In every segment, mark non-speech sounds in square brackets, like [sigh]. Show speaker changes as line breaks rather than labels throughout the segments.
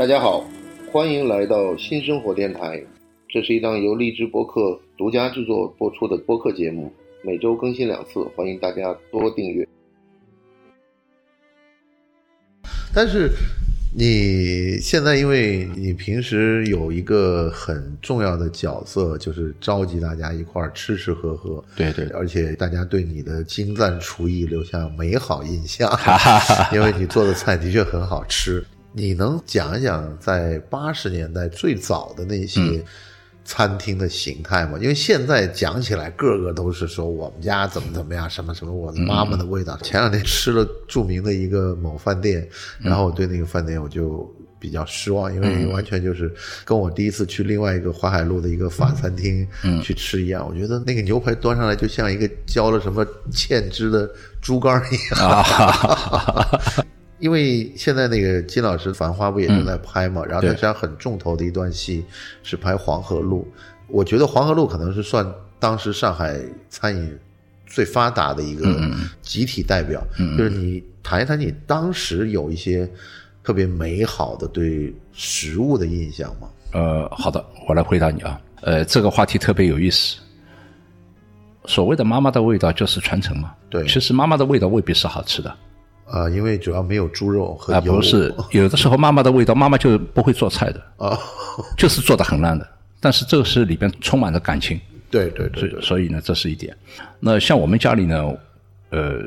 大家好，欢迎来到新生活电台。这是一档由荔枝播客独家制作播出的播客节目，每周更新两次，欢迎大家多订阅。但是你现在，因为你平时有一个很重要的角色，就是召集大家一块儿吃吃喝喝，
对对，
而且大家对你的精湛厨艺留下美好印象，
哈哈哈
因为你做的菜的确很好吃。你能讲一讲在八十年代最早的那些餐厅的形态吗？因为现在讲起来，个个都是说我们家怎么怎么样，什么什么，我的妈妈的味道。前两天吃了著名的一个某饭店，然后我对那个饭店我就比较失望，因为完全就是跟我第一次去另外一个淮海路的一个法餐厅去吃一样。我觉得那个牛排端上来就像一个浇了什么芡汁的猪肝一样。
啊，[laughs]
因为现在那个金老师《繁花》不也正在拍嘛，然后他
对
实际上很重头的一段戏是拍黄河路。我觉得黄河路可能是算当时上海餐饮最发达的一个集体代表。就是你谈一谈你当时有一些特别美好的对食物的印象吗？
呃，好的，我来回答你啊。呃，这个话题特别有意思。所谓的妈妈的味道就是传承嘛。
对
其实妈妈的味道未必是好吃的
啊、因为主要没有猪肉和
啊，
油。
不是有的时候妈妈的味道，妈妈就不会做菜的，
啊，
就是做的很烂的。但是这个是里边充满了感情，
对对对
所以所以呢，这是一点。那像我们家里呢，呃，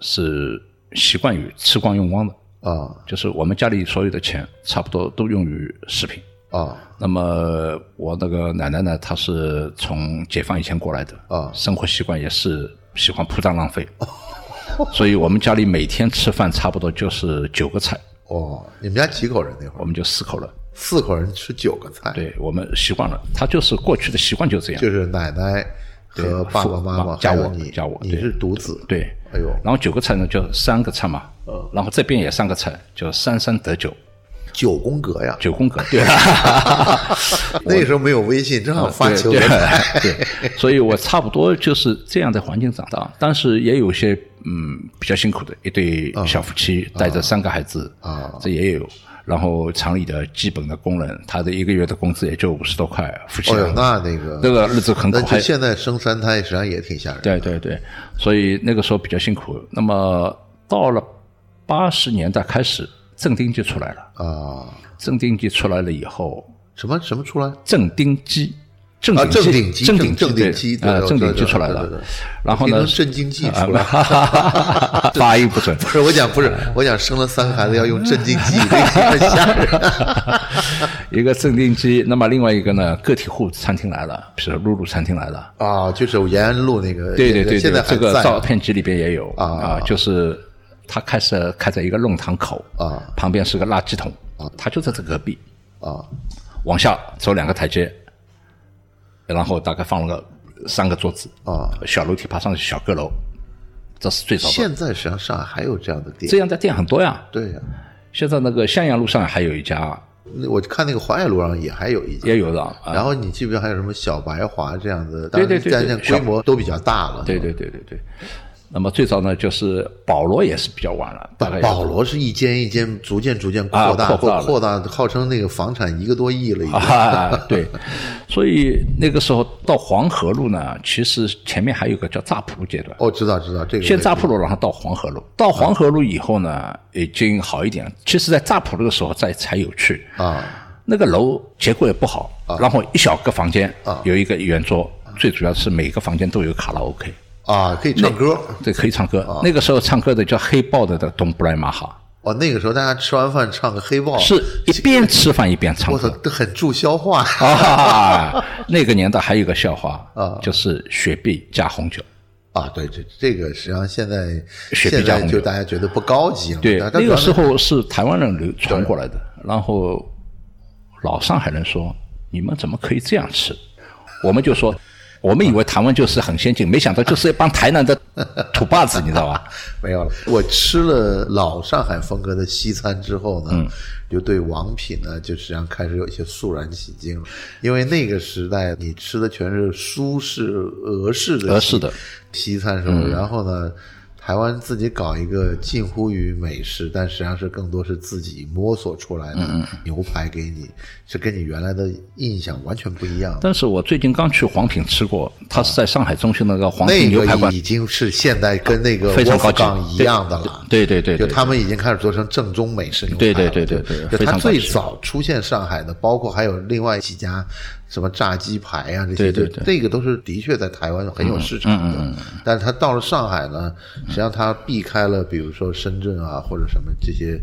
是习惯于吃光用光的，
啊
就是我们家里所有的钱差不多都用于食品。
啊
那么我那个奶奶呢，她是从解放以前过来的
啊
生活习惯也是喜欢铺张浪费，[laughs] [laughs] 所以我们家里每天吃饭差不多就是九个菜，
哦，你们家几口人那会儿？
我们就四口人。
四口人吃九个菜。
对我们习惯了，他就是过去的习惯就这样。
就是奶奶和爸爸妈妈，
加我加我对
你是独子，
对，
哎呦，
然后九个菜呢就三个菜嘛，然后这边也三个菜，就三三得九，
九宫格呀，
九宫格。对，[laughs]
那时候没有微信，正好发九个
对，对，对。所以我差不多就是这样的环境长大，但是也有些嗯比较辛苦的，一对小夫妻带着三个孩子
啊。
这也有。然后厂里的基本的工人，他的一个月的工资也就五十多块，夫妻
哦那那个
那个日子很苦，还
那就现在生三胎实际上也挺吓人，
对对对，所以那个时候比较辛苦。那么到了八十年代开始，镇定剂出来了。
啊，
镇定剂出来了以后，
什么什么出来？
镇定剂，正
啊，
定
镇定剂，
镇定
镇定剂，
对，呃，镇定剂出来了。然后呢
听成，镇静剂
啊
出来。[laughs]
发音不准。[laughs]
不是我讲，不是 [laughs] 我讲，生了三个孩子要用镇静剂，这个有点吓人。
一个镇定剂，那么另外一个呢，个体户餐厅来了，比如露露餐厅来了。
啊，就是延安路那个，
对对对对，
现在还
这个
在
照片集里边也有
啊
啊，就是他开始开在一个弄堂口
啊，
旁边是个垃圾桶啊，他就在这隔壁。
啊
往下走两个台阶，然后大概放了个三个桌子
啊，
小楼梯爬上去小阁楼，这是最早的。
现在实际上上海还有这样的店
这，样的店很多呀。
对呀。
现在那个襄阳路上还有一家，
那我看那个淮海路上也还有一家，
也有的啊。
然后你记不记得还有什么小白华这样的？
对对对对
但是但是规模都比较大了。
对对对对对。那么最早呢，就是保罗也是比较晚了，大概
保罗是一间一间逐渐逐渐扩大，
啊扩大
扩大，号称那个房产一个多亿了已经。
啊，对，所以那个时候到黄河路呢，其实前面还有个叫乍浦路阶段。
哦，知道知道这个。
先乍浦路，然后到黄河路。到黄河路以后呢，已经好一点了。其实，在乍浦路的时候，再才有趣。
啊
那个楼结构也不好，然后一小个房间
啊
有一个圆桌，最主要是每个房间都有卡拉 OK，
啊，可以唱歌。
对可以唱歌。
啊
那个时候唱歌的叫黑豹的的东布莱马哈，
哦，那个时候大家吃完饭唱个黑豹，
是一边吃饭一边唱
我操
歌。，
这很助消化。
啊，那个年代还有个笑话
啊
就是雪碧加红酒。
啊，对，这这个实际上现在
雪碧加红酒
大家觉得不高级了。
对，那个时候是台湾人流传过来的，然后老上海人说：“你们怎么可以这样吃？”我们就说：“我们以为台湾就是很先进，没想到就是一帮台南的 [laughs] 土霸子，你知道吧？
没有了。我吃了老上海风格的西餐之后呢，就对王品呢，就实际上开始有一些肃然起敬了。因为那个时代，你吃的全是苏式、俄式的
俄式的
西餐时候，然后呢，台湾自己搞一个近乎于美食，但实际上是更多是自己摸索出来的牛排给你，是跟你原来的印象完全不一样。
但是我最近刚去黄品吃过，它是在上海中心那个黄品牛排馆
个已，经是现在跟那个
非常高级
港一样的了。
对对对对
就他们已经开始做成正宗美式牛排
对
了。
对对对对
就它最早出现上海的，包括还有另外几家什么炸鸡排啊这些，
对对
就这个都是的确在台湾很有市场的。
嗯
但是他到了上海呢，实际上他避开了比如说深圳啊或者什么这些。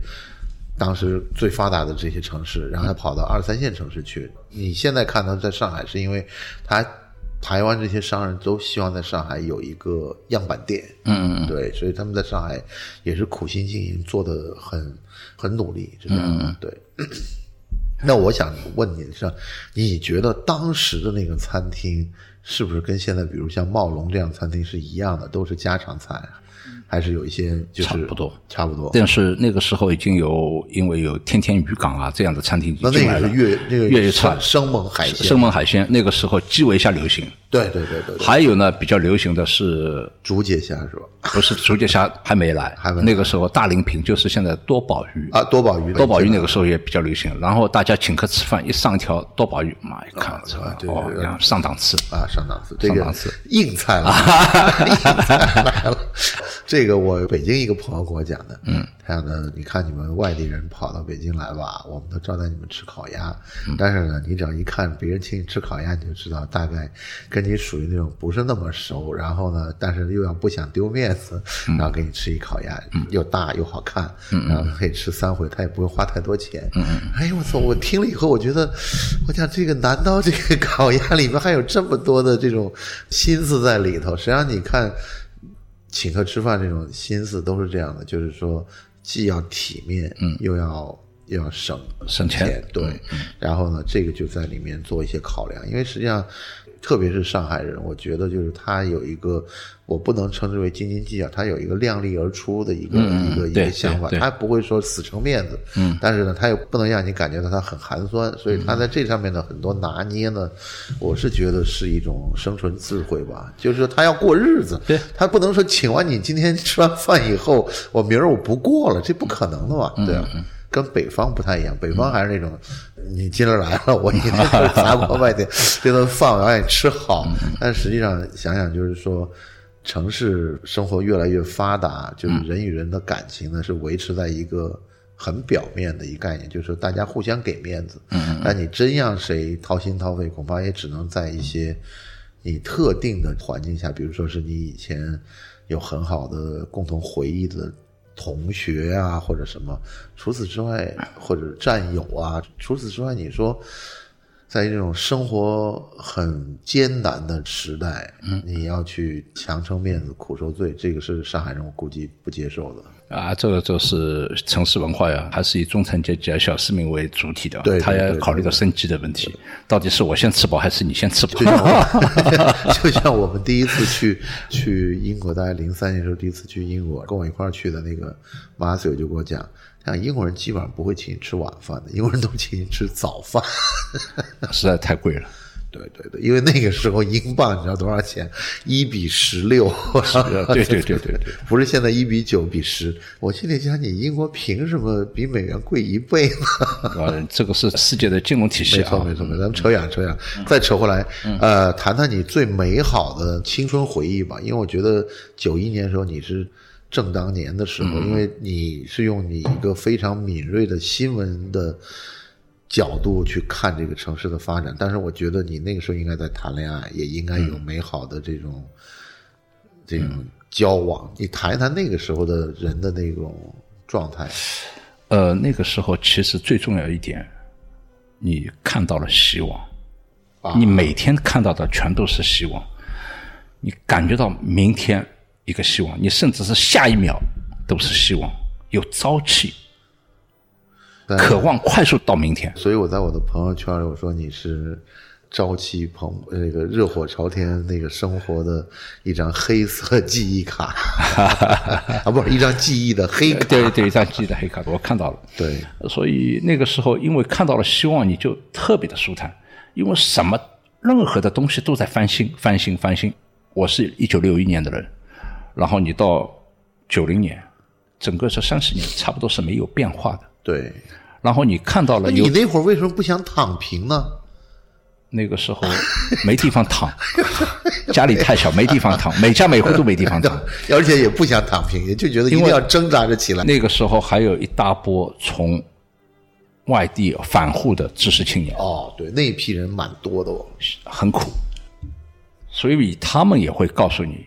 当时最发达的这些城市，然后他跑到二三线城市去。你现在看他在上海，是因为他台湾这些商人都希望在上海有一个样板店，
嗯嗯
对，所以他们在上海也是苦心经营，做的很很努力，是这样的，对。那我想问你是，你觉得当时的那个餐厅是不是跟现在，比如像茂龙这样餐厅是一样的，都是家常菜啊，还是有一些就是
差不多，
差不多？
但是那个时候已经有，因为有天天渔港啊这样的餐厅已
那那
经进来了，
个是粤那个
粤粤菜
生生猛海鲜，
生猛海鲜那个时候极为一下流行。
对对对对对，
还有呢，比较流行的是
竹节虾。是吧？
不是竹节虾还没来，
还没
那个时候大鳞平就是现在多宝鱼。
啊，多宝鱼，
多宝鱼那个时候也比较流行，然后大家请客吃饭，一上一条多宝鱼，妈一看，这
啊对
哦上档次。
啊，上档次，这个
上档次。
硬菜了，[laughs] 硬菜来了。这个我北京一个朋友跟我讲的，嗯，他讲的，你看你们外地人跑到北京来吧，我们都招待你们吃烤鸭，但是呢，你只要一看别人请你吃烤鸭，你就知道大概跟你属于那种不是那么熟，然后呢，但是又要不想丢面子，然后给你吃一烤鸭，又大又好看，然后可以吃三回，他也不会花太多钱。哎呦我操！我听了以后，我觉得，我讲这个，难道这个烤鸭里面还有这么多的这种心思在里头？实际上，你看请客吃饭这种心思都是这样的，就是说既要体面，嗯，又要又要省
省钱
钱，对。然后呢，这个就在里面做一些考量，因为实际上。特别是上海人，我觉得就是他有一个，我不能称之为斤斤计较，他有一个量力而出的一个、一个一个想法，他不会说死撑面子，嗯，但是呢，他又不能让你感觉到他很寒酸，所以他在这上面的很多拿捏呢，我是觉得是一种生存智慧吧，就是说他要过日子，
对
他不能说请完你今天吃完饭以后，我明儿我不过了，这不可能的嘛，对啊。跟北方不太一样，北方还是那种，你今儿来了，我一定是砸锅卖铁，[laughs] 这顿饭我要让你吃好。但实际上想想，就是说，城市生活越来越发达，就是人与人的感情呢是维持在一个很表面的一个概念，就是说大家互相给面子。嗯，但你真让谁掏心掏肺，恐怕也只能在一些你特定的环境下，比如说是你以前有很好的共同回忆的。同学啊，或者什么，除此之外，或者战友啊，除此之外，你说，在这种生活很艰难的时代，嗯，你要去强撑面子、苦受罪，这个是上海人我估计不接受的。
啊，这个就是城市文化呀，还是以中产阶级、小市民为主体的，
对对
他要考虑到生计的问题，到底是我先吃饱还是你先吃饱
就？像我，[laughs] 就像我们第一次去去英国，大概零三年时候第一次去英国，跟我一块儿去的那个马斯友就跟我讲，像英国人基本上不会请你吃晚饭的，英国人都请你吃早饭。[laughs]
实在太贵了。
对对对，因为那个时候英镑你知道多少钱？一比十六，
对对对对对，
不是现在一比九比十。我心里想，你英国凭什么比美元贵一倍呢？
这个是世界的金融体系啊。
没错没错没错，咱们扯远扯远，再扯回来，呃，谈谈你最美好的青春回忆吧。因为我觉得九一年的时候你是正当年的时候，因为你是用你一个非常敏锐的新闻的。角度去看这个城市的发展，但是我觉得你那个时候应该在谈恋爱，也应该有美好的这种、这种交往。你谈一谈那个时候的人的那种状态。
呃，那个时候其实最重要一点，你看到了希望，你每天看到的全都是希望，你感觉到明天一个希望，你甚至是下一秒都是希望，有朝气，渴望快速到明天。
所以我在我的朋友圈里我说你是朝气蓬那个热火朝天那个生活的一张黑色记忆卡 [laughs] 啊，不是一张记忆的黑卡。
对对，一张记忆的黑卡，我看到了。
对，
所以那个时候，因为看到了希望，你就特别的舒坦，因为什么任何的东西都在翻新、翻新、翻新。我是一九六一年的人，然后你到九零年，整个这三十年差不多是没有变化的。
对，
然后你看到了有
你那会儿为什么不想躺平呢？
那个时候没地方躺，[laughs] 家里太小没地方躺，[laughs] 每家每户都没地方躺。[laughs]
而且也不想躺平，也就觉得一定要挣扎着起来。
那个时候还有一大波从外地返沪的知识青年，
哦，对，那一批人蛮多的哦。
很苦，所以他们也会告诉你，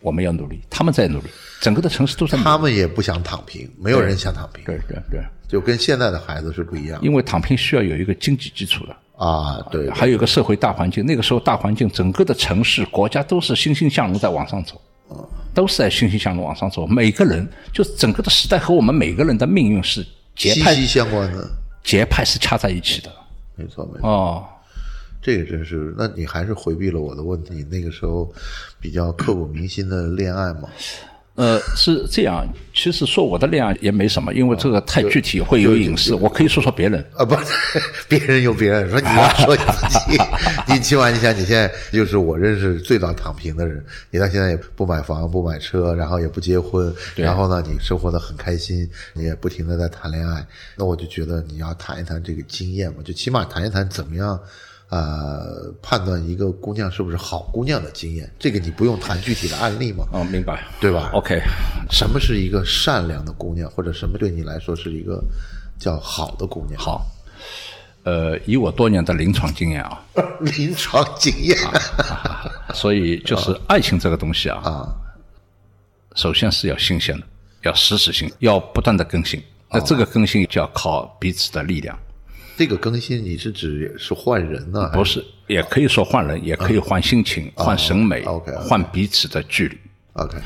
我们要努力，他们在努力，整个的城市都在。
他们也不想躺平，没有人想躺平，
对对对，
就跟现在的孩子是不一样
因为躺平需要有一个经济基础的。
啊。对，
还有一个社会大环境，那个时候大环境，整个的城市、国家都是欣欣向荣在往上走，都是在欣欣向荣往上走。每个人，就是整个的时代和我们每个人的命运是节拍
息息相关的。
节拍是掐在一起的。
没错，没错，
哦，
这个真是。那你还是回避了我的问题。那个时候比较刻骨铭心的恋爱嘛？
呃，是这样。其实说我的恋爱也没什么，因为这个太具体会有隐私。我可以说说别人。
啊，不，[laughs] 别人有别人说，你要说你自己，[laughs] 你起码你想，你现在就是我认识最早躺平的人，你到现在也不买房不买车，然后也不结婚，然后呢，你生活的很开心，你也不停的在谈恋爱，那我就觉得你要谈一谈这个经验嘛，就起码谈一谈怎么样。呃，判断一个姑娘是不是好姑娘的经验，这个你不用谈具体的案例嘛，
哦，明白，
对吧
？OK，
什么是一个善良的姑娘，或者什么对你来说是一个叫好的姑娘？
好。呃，以我多年的临床经验啊，[laughs]
临床经验
所以就是爱情这个东西啊，
啊，
首先是要新鲜的，要实时性，要不断的更新。那这个更新就要靠彼此的力量，
这个更新你是指是换人呢？还
不是，也可以说换人，也可以换心情、换审美、
OK，OK
换彼此的距离。
？OK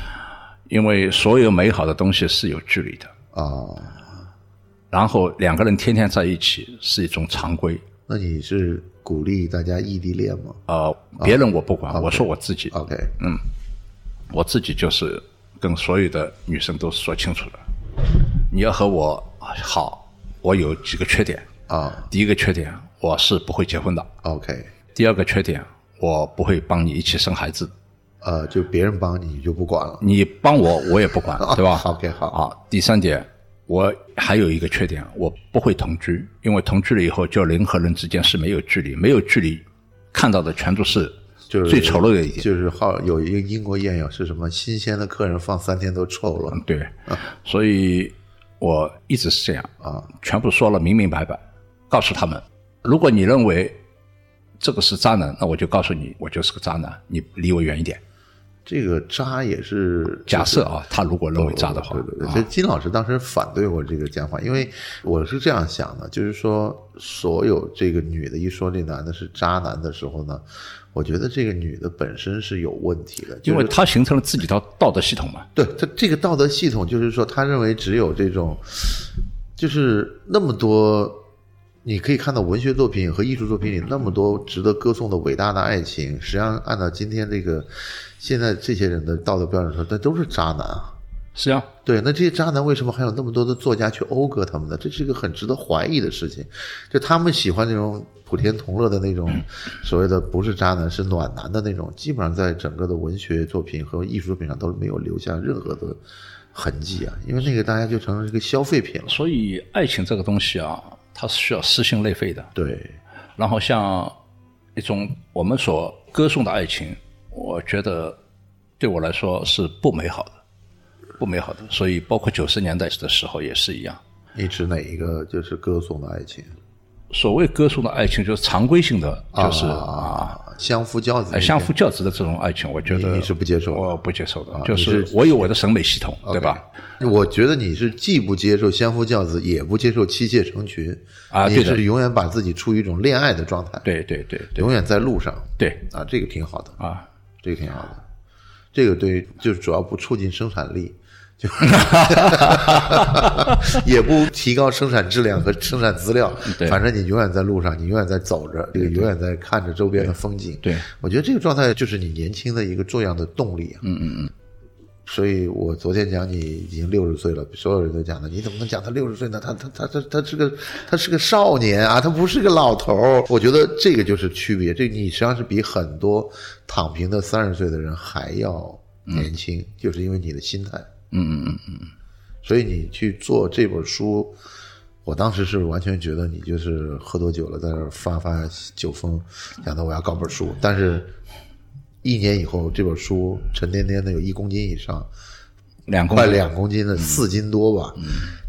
因为所有美好的东西是有距离的。
哦，
然后两个人天天在一起是一种常规。
那你是鼓励大家异地恋吗
呃，别人我不管，我说我自己
，？OK，嗯
我自己就是跟所有的女生都说清楚了，你要和我好，我有几个缺点。
啊
第一个缺点，我是不会结婚的
；，OK，
第二个缺点，我不会帮你一起生孩子。
呃，就别人帮你你就不管了。
你帮我，我也不管，[laughs] 对吧
OK，好
啊，第三点，我还有一个缺点，我不会同居，因为同居了以后，就人和人之间是没有距离，没有距离，看到的全都是
就是
最丑陋的一点。
就是好有一个英国谚语是什么？新鲜的客人放三天都臭了。
对，所以我一直是这样啊，全部说了明明白白，告诉他们，如果你认为这个是渣男，那我就告诉你，我就是个渣男，你离我远一点。
这个渣也是
假设啊，他如果认为渣的话，
对对对，所以金老师当时反对我这个讲法，因为我是这样想的，就是说，所有这个女的一说这男的是渣男的时候呢，我觉得这个女的本身是有问题的，就是
因为她形成了自己的道德系统嘛。
对她这个道德系统，就是说，她认为只有这种，就是那么多，你可以看到文学作品和艺术作品里那么多值得歌颂的伟大的爱情，实际上按照今天这个现在这些人的道德标准说，那都是渣男啊。
是啊，
对，那这些渣男为什么还有那么多的作家去讴歌他们呢？这是一个很值得怀疑的事情。就他们喜欢那种普天同乐的那种 [laughs] 所谓的不是渣男是暖男的那种，基本上在整个的文学作品和艺术作品上都是没有留下任何的痕迹啊，因为那个大家就成了一个消费品了。
所以爱情这个东西啊，它是需要撕心裂肺的。
对，
然后像一种我们所歌颂的爱情，我觉得对我来说是不美好的，不美好的。所以包括九十年代的时候也是一样。
你指哪一个就是歌颂的爱情？
所谓歌颂的爱情，就是常规性的，就是
啊，相夫教子
哎，相夫教子的这种爱情，我觉得
你你是不接受的。
我不接受的。
啊
就是
是
我有我的审美系统，对吧？
我觉得你是既不接受相夫教子，也不接受妻妾成群
啊你
是永远把自己处于一种恋爱的状态，
对对对对。
永远在路上。
对。
啊，这个挺好的，
啊，
这个挺好的，这个对，就是主要不促进生产力，就 [laughs] 也不提高生产质量和生产资料，反正你永远在路上，你永远在走着，这个永远在看着周边的风景。
对
我觉得这个状态就是你年轻的一个重要的动力啊。嗯嗯嗯。所以我昨天讲你已经六十岁了，所有人都讲的，你怎么能讲他六十岁呢？他他他他他是个他是个少年啊，他不是个老头儿。我觉得这个就是区别，这你实际上是比很多躺平的三十岁的人还要年轻，就是因为你的心态。
嗯嗯嗯嗯，
所以你去做这本书，我当时是完全觉得你就是喝多酒了，在那儿发发酒疯，想到我要搞本书。但是，一年以后，这本书沉甸甸的有一公斤以上，
两公斤
两公斤的四斤多吧，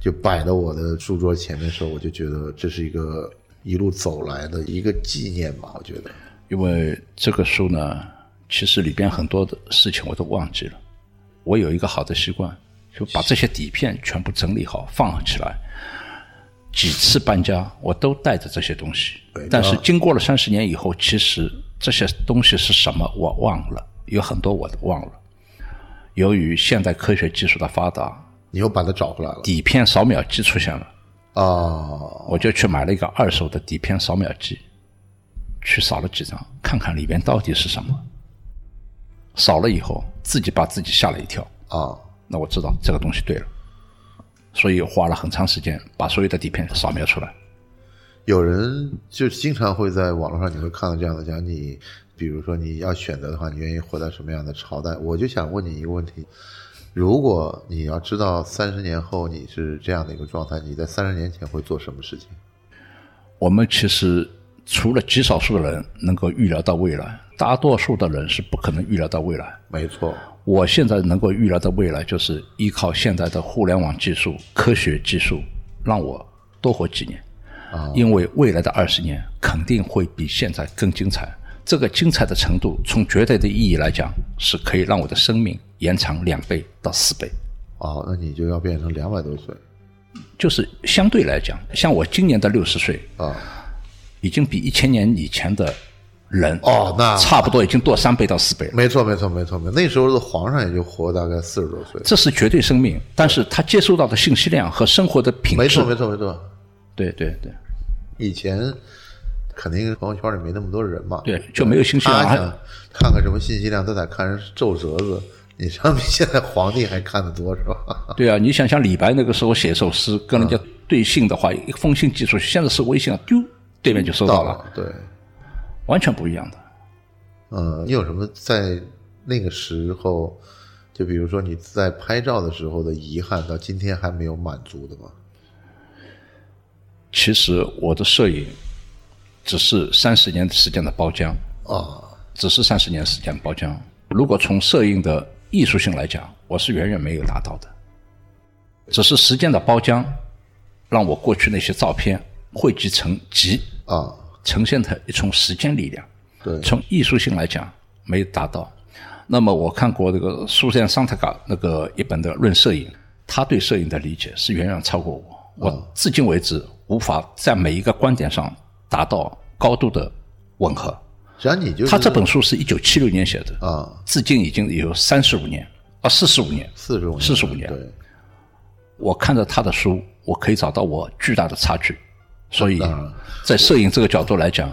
就摆到我的书桌前面的时候，我就觉得这是一个一路走来的一个纪念吧。我觉得，
因为这个书呢，其实里边很多的事情我都忘记了。我有一个好的习惯，就把这些底片全部整理好放起来。几次搬家，我都带着这些东西，但是经过了三十年以后，其实这些东西是什么我忘了，有很多我都忘了。由于现代科学技术的发达，
你又把它找回来了
底片扫描机出现了。
啊！
我就去买了一个二手的底片扫描机，去扫了几张，看看里边到底是什么。扫了以后，自己把自己吓了一跳。
啊！
那我知道这个东西对了，所以花了很长时间把所有的底片扫描出来。
有人就经常会在网络上，你会看到这样的讲你，比如说你要选择的话，你愿意活在什么样的朝代？我就想问你一个问题：如果你要知道三十年后你是这样的一个状态，你在三十年前会做什么事情？
我们其实除了极少数的人能够预料到未来，大多数的人是不可能预料到未来。
没错，
我现在能够预料到未来，就是依靠现在的互联网技术、科学技术，让我多活几年。
啊，
因为未来的二十年肯定会比现在更精彩。这个精彩的程度，从绝对的意义来讲，是可以让我的生命延长两倍到四倍。
哦，那你就要变成两百多岁
就是相对来讲，像我今年的六十岁，
啊！
已经比一千年以前的人
哦那
差不多已经多三倍到四倍了。
没错，没错，没错，没错。那时候的皇上也就活大概四十多岁。
这是绝对生命，但是他接收到的信息量和生活的品质，
没错，没错，没错。
对对对
以前肯定朋友圈里没那么多人嘛，
对，就没有信息量。还
他想看看什么信息量，都得看人皱折子。你相比现在皇帝还看得多是吧？[laughs]
对啊，你想想李白那个时候写首诗跟人家对信的话，一封信寄出去，现在是微信啊，丢，对面就收到了，
到了，对。
完全不一样的。
呃，你有什么在那个时候，就比如说你在拍照的时候的遗憾，到今天还没有满足的吗？
其实我的摄影只是三十年时间的包浆，
啊，
只是三十年时间包浆。如果从摄影的艺术性来讲，我是远远没有达到的。只是时间的包浆，让我过去那些照片汇集成集，
啊，
呈现的一重时间力量。
对，
从艺术性来讲没达到。那么我看过这个苏珊桑塔卡那个一本的《论摄影》，他对摄影的理解是远远超过我。我至今为止无法在每一个观点上达到高度的吻合。
实际上你就是
他这本书是一九七六年写的，
啊，
至今已经有三十五年啊，四十五年。
四十五年，
四十五年
对，
我看着他的书，我可以找到我巨大的差距。所以，在摄影这个角度来讲，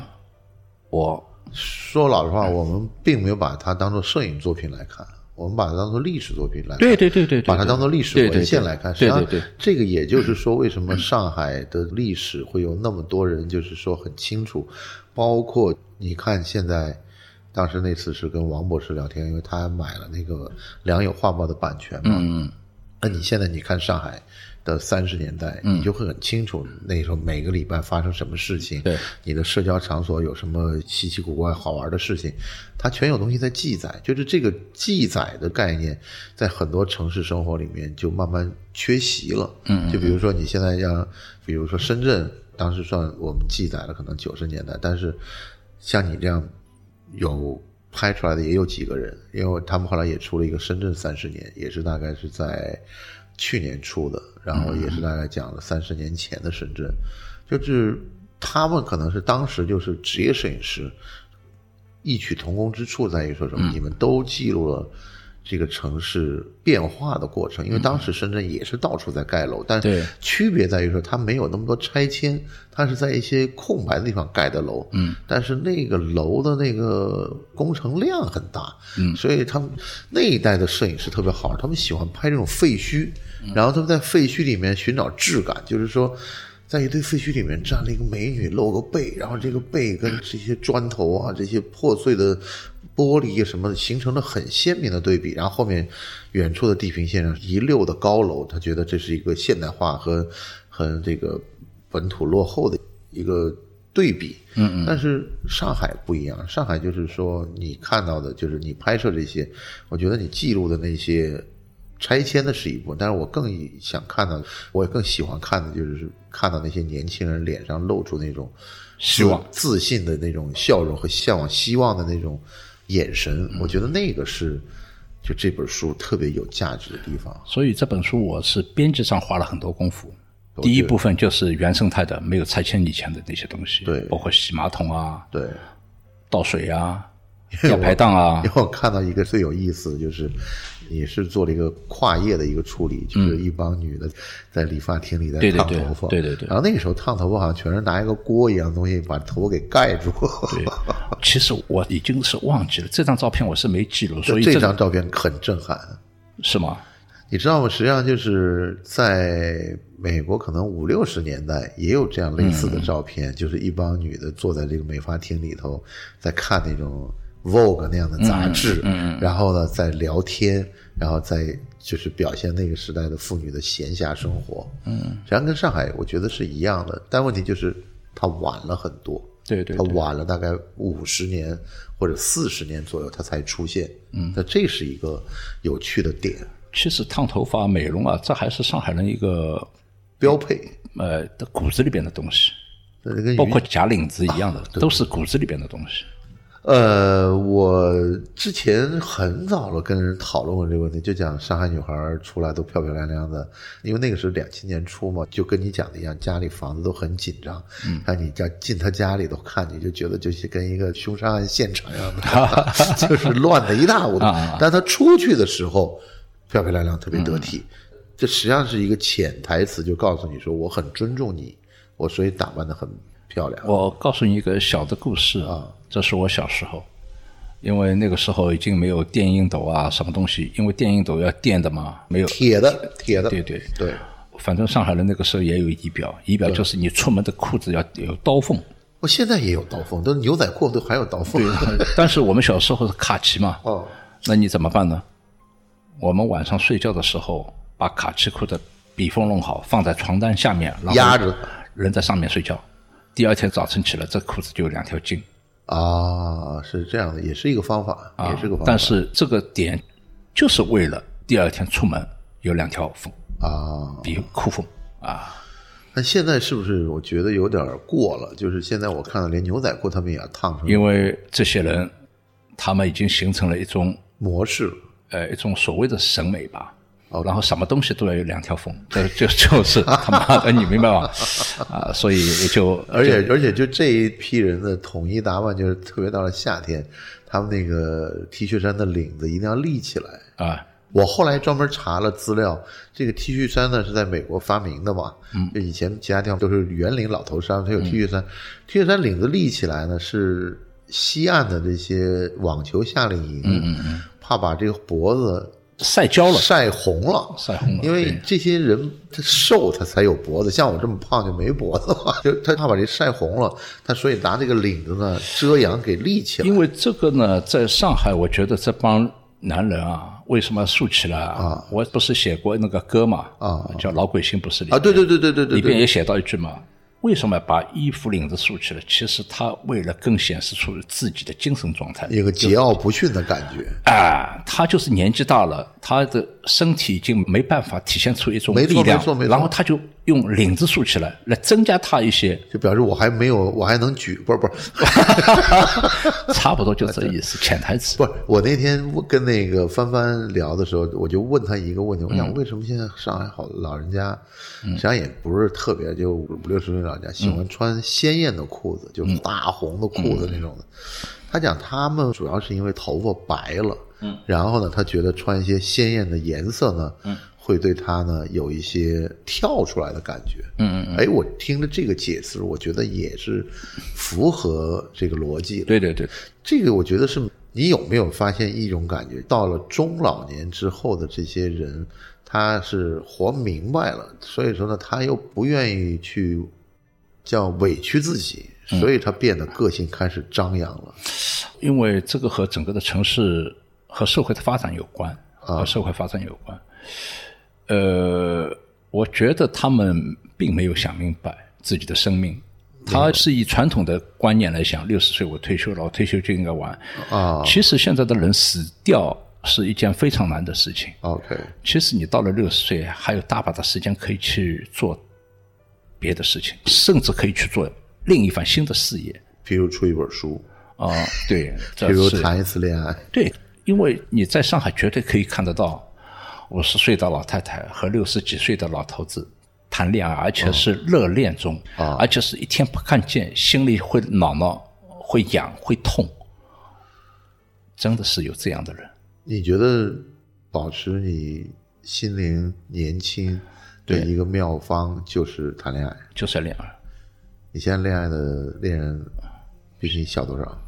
我
说老实话，我们并没有把它当做摄影作品来看，我们把它当做历史作品来看。
对对对对对，
把它当做历史文献来看，实际上
对对对，
这个也就是说，为什么上海的历史会有那么多人，就是说很清楚，包括你看现在，当时那次是跟王博士聊天，因为他买了那个《良友画报》的版权嘛，
嗯，
那你现在你看上海的三十年代，
嗯
你就会很清楚那时候每个礼拜发生什么事情，
对，
你的社交场所有什么稀奇古怪好玩的事情，它全有东西在记载。就是这个记载的概念，在很多城市生活里面就慢慢缺席了。嗯，就比如说你现在要，比如说深圳，当时算我们记载了可能九十年代，但是像你这样有拍出来的也有几个人，因为他们后来也出了一个《深圳三十年》，也是大概是在去年出的，然后也是大概讲了三十年前的深圳，就是他们可能是当时就是职业摄影师，异曲同工之处在于说什么？你们都记录了。这个城市变化的过程，因为当时深圳也是到处在盖楼，但
是
区别在于说它没有那么多拆迁，它是在一些空白的地方盖的楼，嗯，但是那个楼的那个工程量很大，嗯，所以他们那一代的摄影师特别好，他们喜欢拍这种废墟，然后他们在废墟里面寻找质感，就是说。在一堆废墟里面站了一个美女，露个背，然后这个背跟这些砖头啊、这些破碎的玻璃什么形成了很鲜明的对比，然后后面远处的地平线上一溜的高楼，他觉得这是一个现代化和和这个本土落后的一个对比。嗯嗯。但是上海不一样，上海就是说你看到的，就是你拍摄这些，我觉得你记录的那些拆迁的是一部分，但是我更想看到，我也更喜欢看的就是看到那些年轻人脸上露出那种
希望、
自信的那种笑容和向往希望的那种眼神，我觉得那个是就这本书特别有价值的地方。
所以这本书我是编辑上花了很多功夫。第一部分就是原生态的，没有拆迁以前的那些东西，
对。
包括洗马桶啊、
对，
倒水啊、吊排档啊。
因，为我看到一个最有意思的就是，你是做了一个跨业的一个处理，就是一帮女的在理发厅里在
嗯对对对
烫头发，
对对对
然后那个时候烫头发好像全是拿一个锅一样的东西把头发给盖住。
对，[laughs] 其实我已经是忘记了这张照片，我是没记录，所以
这
这
张照片很震撼。
是吗？
你知道吗？实际上就是在美国，可能五六十年代也有这样类似的照片，就是一帮女的坐在这个美发厅里头，在看那种 Vogue 那样的杂志，然后呢在聊天，然后再就是表现那个时代的妇女的闲暇生活。嗯，实际上跟上海我觉得是一样的，但问题就是它晚了很多。它
对对它
晚了大概五十年或者四十年左右，它才出现。嗯，那这是一个有趣的点，
其实烫头发、美容啊，这还是上海人一个
标配。
呃的骨子里边的东西，包括假领子一样的，都是骨子里边的东西。
呃，我之前很早了跟人讨论过这个问题，就讲上海女孩出来都漂漂亮亮的，因为那个时候两千年初嘛，就跟你讲的一样，家里房子都很紧张，嗯，让你家进他家里头看，你就觉得就是跟一个凶杀案现场一样的，[laughs] 就是乱的一塌糊涂。但他出去的时候漂漂亮亮，特别得体，这实际上是一个潜台词，就告诉你说我很尊重你，我所以打扮的很漂亮。
我告诉你一个小的故事啊，这是我小时候，因为那个时候已经没有电熨斗啊，什么东西，因为电熨斗要电的嘛，没有。
铁的，铁的，
对对
对。
反正上海人那个时候也有仪表，仪表就是你出门的裤子要有刀缝。
我现在也有刀缝，都牛仔裤都还有刀缝。[laughs]
但是我们小时候是卡其嘛，
哦，
那你怎么办呢？我们晚上睡觉的时候，把卡其裤的笔锋弄好，放在床单下面，然后
压着
人在上面睡觉。第二天早晨起来，这裤子就有两条筋
啊，是这样的，也是一个方法，
啊。
也是个方法。
但是这个点就是为了第二天出门有两条缝
啊，
比裤缝啊。
那现在是不是我觉得有点过了？就是现在我看到连牛仔裤他们也要烫成
因为这些人，他们已经形成了一种
模式。
呃一种所谓的审美吧。哦，然后什么东西都要有两条缝，这就就是他妈的，你明白吗？啊，所以也就 [laughs]
而且而且就这一批人的统一打扮，就是特别到了夏天，他们那个 T 恤衫的领子一定要立起来。
啊，
我后来专门查了资料，这个 T 恤衫呢是在美国发明的嘛，嗯，就以前其他地方都是圆领老头衫，它有 T 恤衫、t 恤衫领子立起来呢是西岸的这些网球夏令营，嗯嗯嗯，怕把这个脖子
晒焦了，
晒红了，
晒红了
因为这些人他瘦，他才有脖子，像我这么胖就没脖子嘛，[laughs] 就他怕把这晒红了，他所以拿这个领子呢遮阳给立起来。
因为这个呢，在上海，我觉得这帮男人啊，为什么竖起来啊？我不是写过那个歌嘛，
啊，
叫《老鬼心不是你》
啊，对对对对对对对，
里边也写到一句嘛，为什么要把衣服领子竖起来？其实他为了更显示出自己的精神状态。
一个桀骜不驯的感觉。
啊，他就是年纪大了，他的身体已经没办法体现出一种力量然后他就用领子竖起来，来增加它一些，
就表示我还没有，我还能举，不是不是 [laughs] [laughs]
差不多就这意思，潜台词。
不是。我那天跟那个帆帆聊的时候，我就问他一个问题，我想为什么现在上海好老人家，实际上也不是特别，就五六十岁老人家喜欢穿鲜艳的裤子，就大红的裤子那种的。他讲他们主要是因为头发白了，嗯，然后呢，他觉得穿一些鲜艳的颜色呢，嗯，会对他呢有一些跳出来的感觉，嗯嗯，哎，我听了这个解释，我觉得也是符合这个逻辑的，
对对对，
这个我觉得是你有没有发现一种感觉？到了中老年之后的这些人，他是活明白了，所以说呢，他又不愿意去叫委屈自己，所以他变得个性开始张扬了。
因为这个和整个的城市和社会的发展有关，和社会发展有关。呃，我觉得他们并没有想明白自己的生命。他是以传统的观念来想，六十岁我退休了，我退休就应该玩。
啊
其实现在的人死掉是一件非常难的事情。
，OK，
其实你到了六十岁，还有大把的时间可以去做别的事情，甚至可以去做另一番新的事业。
比如出一本书，
啊、对，
比如谈一次恋爱，
对，因为你在上海绝对可以看得到五十岁的老太太和六十几岁的老头子谈恋爱，而且是热恋中，而且是一天不看见，心里会恼恼、会痒、会痛，真的是有这样的人。
你觉得保持你心灵年轻的一个妙方就是谈恋爱？
就是恋爱。
你现在恋爱的恋人比你小多少？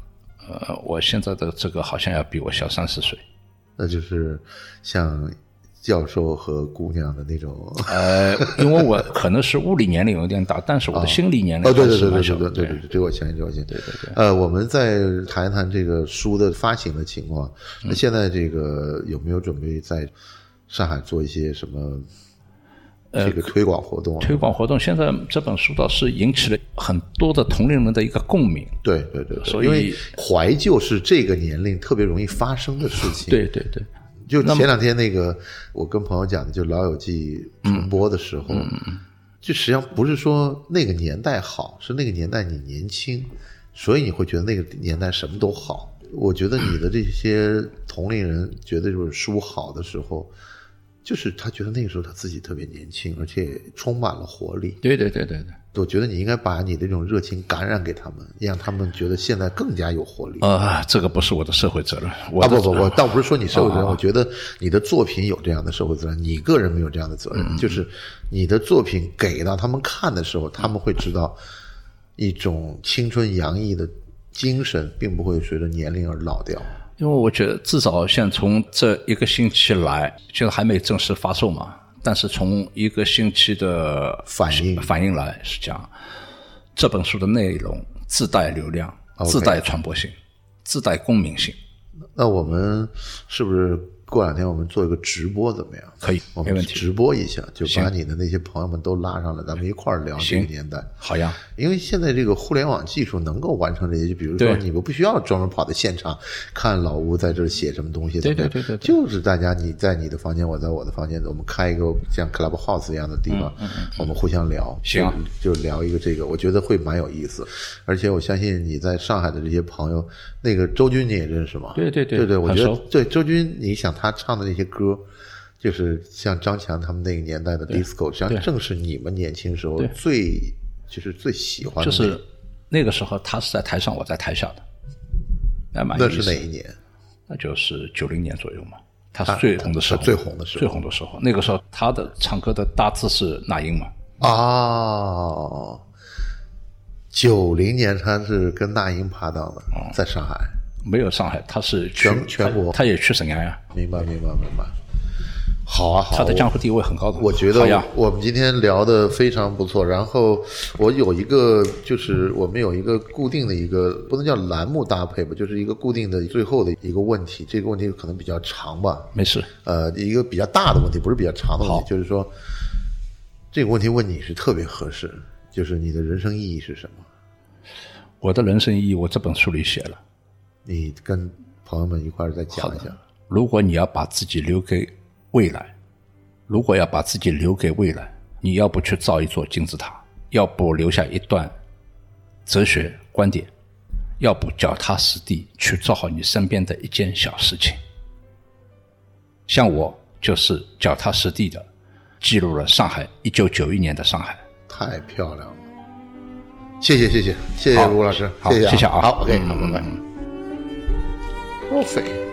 呃，我现在的这个好像要比我小三十岁。
那就是像教授和姑娘的那种。
呃，因为我可能是物理年龄有点大，但是我的心理年龄
哦，对
还
对对对。对对对对，这我相信，这个我相信。对对对。呃，我们再谈一谈这个书的发行的情况。那现在这个有没有准备在上海做一些什么这个推广活动啊？
推广活动，现在这本书倒是引起了很多的同龄人的一个共鸣。
对对对，对
所以
怀旧是这个年龄特别容易发生的事情。，
对对对，
就前两天那个，我跟朋友讲的，就《老友记》重播的时候，就实际上不是说那个年代好，是那个年代你年轻，所以你会觉得那个年代什么都好。我觉得你的这些同龄人觉得就是书好的时候，就是他觉得那个时候他自己特别年轻，而且充满了活力。
对对对对对。
我觉得你应该把你的这种热情感染给他们，让他们觉得现在更加有活力。
呃，这个不是我的社会责任。我
啊
的
不不不，倒不是说你社会责任，
啊
我觉得你的作品有这样的社会责任，你个人没有这样的责
嗯
任。就是你的作品给到他们看的时候，他们会知道一种青春洋溢的精神，并不会随着年龄而老掉。
因为我觉得至少像从这一个星期来，现在还没正式发售嘛，但是从一个星期的
反应
反应。来是讲，这本书的内容自带流量自带传播性，自带共鸣性，
那我们是不是过两天我们做一个直播怎么样？
可以
我们直播一下，就把你的那些朋友们都拉上来，咱们一块儿聊这个年代。
好呀。
因为现在这个互联网技术能够完成这些，就比如说你们不需要专门跑到现场看老吴在这儿写什么东西，
对
怎么样？
对对对对
就是大家你在你的房间，我在我的房间，我们开一个像 Clubhouse 一样的地方，我们互相聊，
嗯行。
就，聊一个这个，我觉得会蛮有意思，而且我相信你在上海的这些朋友，那个周军你也认识吗？
对对对
对对，我觉得对周军，你想他唱的那些歌。就是像张强他们那个年代的 disco，实际上正是你们年轻时候最就是最喜欢的
就是那个时候他是在台上，我在台下的，那
是哪一年？
那就是九零年左右嘛，他是最红的时候，
最红的时候
最红的时候。那个时候他的唱歌的大致是那英嘛，
哦，九零年他是跟那英拍档的，在上海。
没有上海，他是
全全国
他他也去沈阳呀，
明白，明白，明白。好啊，好啊。
他的江湖地位很高的。
我觉
好呀
得，我们今天聊的非常不错。然后我有一个，就是我们有一个固定的一个，不能叫栏目搭配吧，就是一个固定的最后的一个问题。这个问题可能比较长吧，
没事，
呃，一个比较大的问题，不是比较长的问题，就是说这个问题问你是特别合适，就是你的人生意义是什么？
我的人生意义我这本书里写了。
你跟朋友们一块儿再讲一讲。
如果你要把自己留给未来，如果要把自己留给未来，你要不去造一座金字塔，要不留下一段哲学观点，要不脚踏实地去做好你身边的一件小事情。像我就是脚踏实地的记录了上海一九九一年的上海。
太漂亮了，谢谢谢谢谢谢
好
吴老师，
好
谢谢
谢谢啊
好，OK，
嗯
好，拜拜。
嗯
Perfect。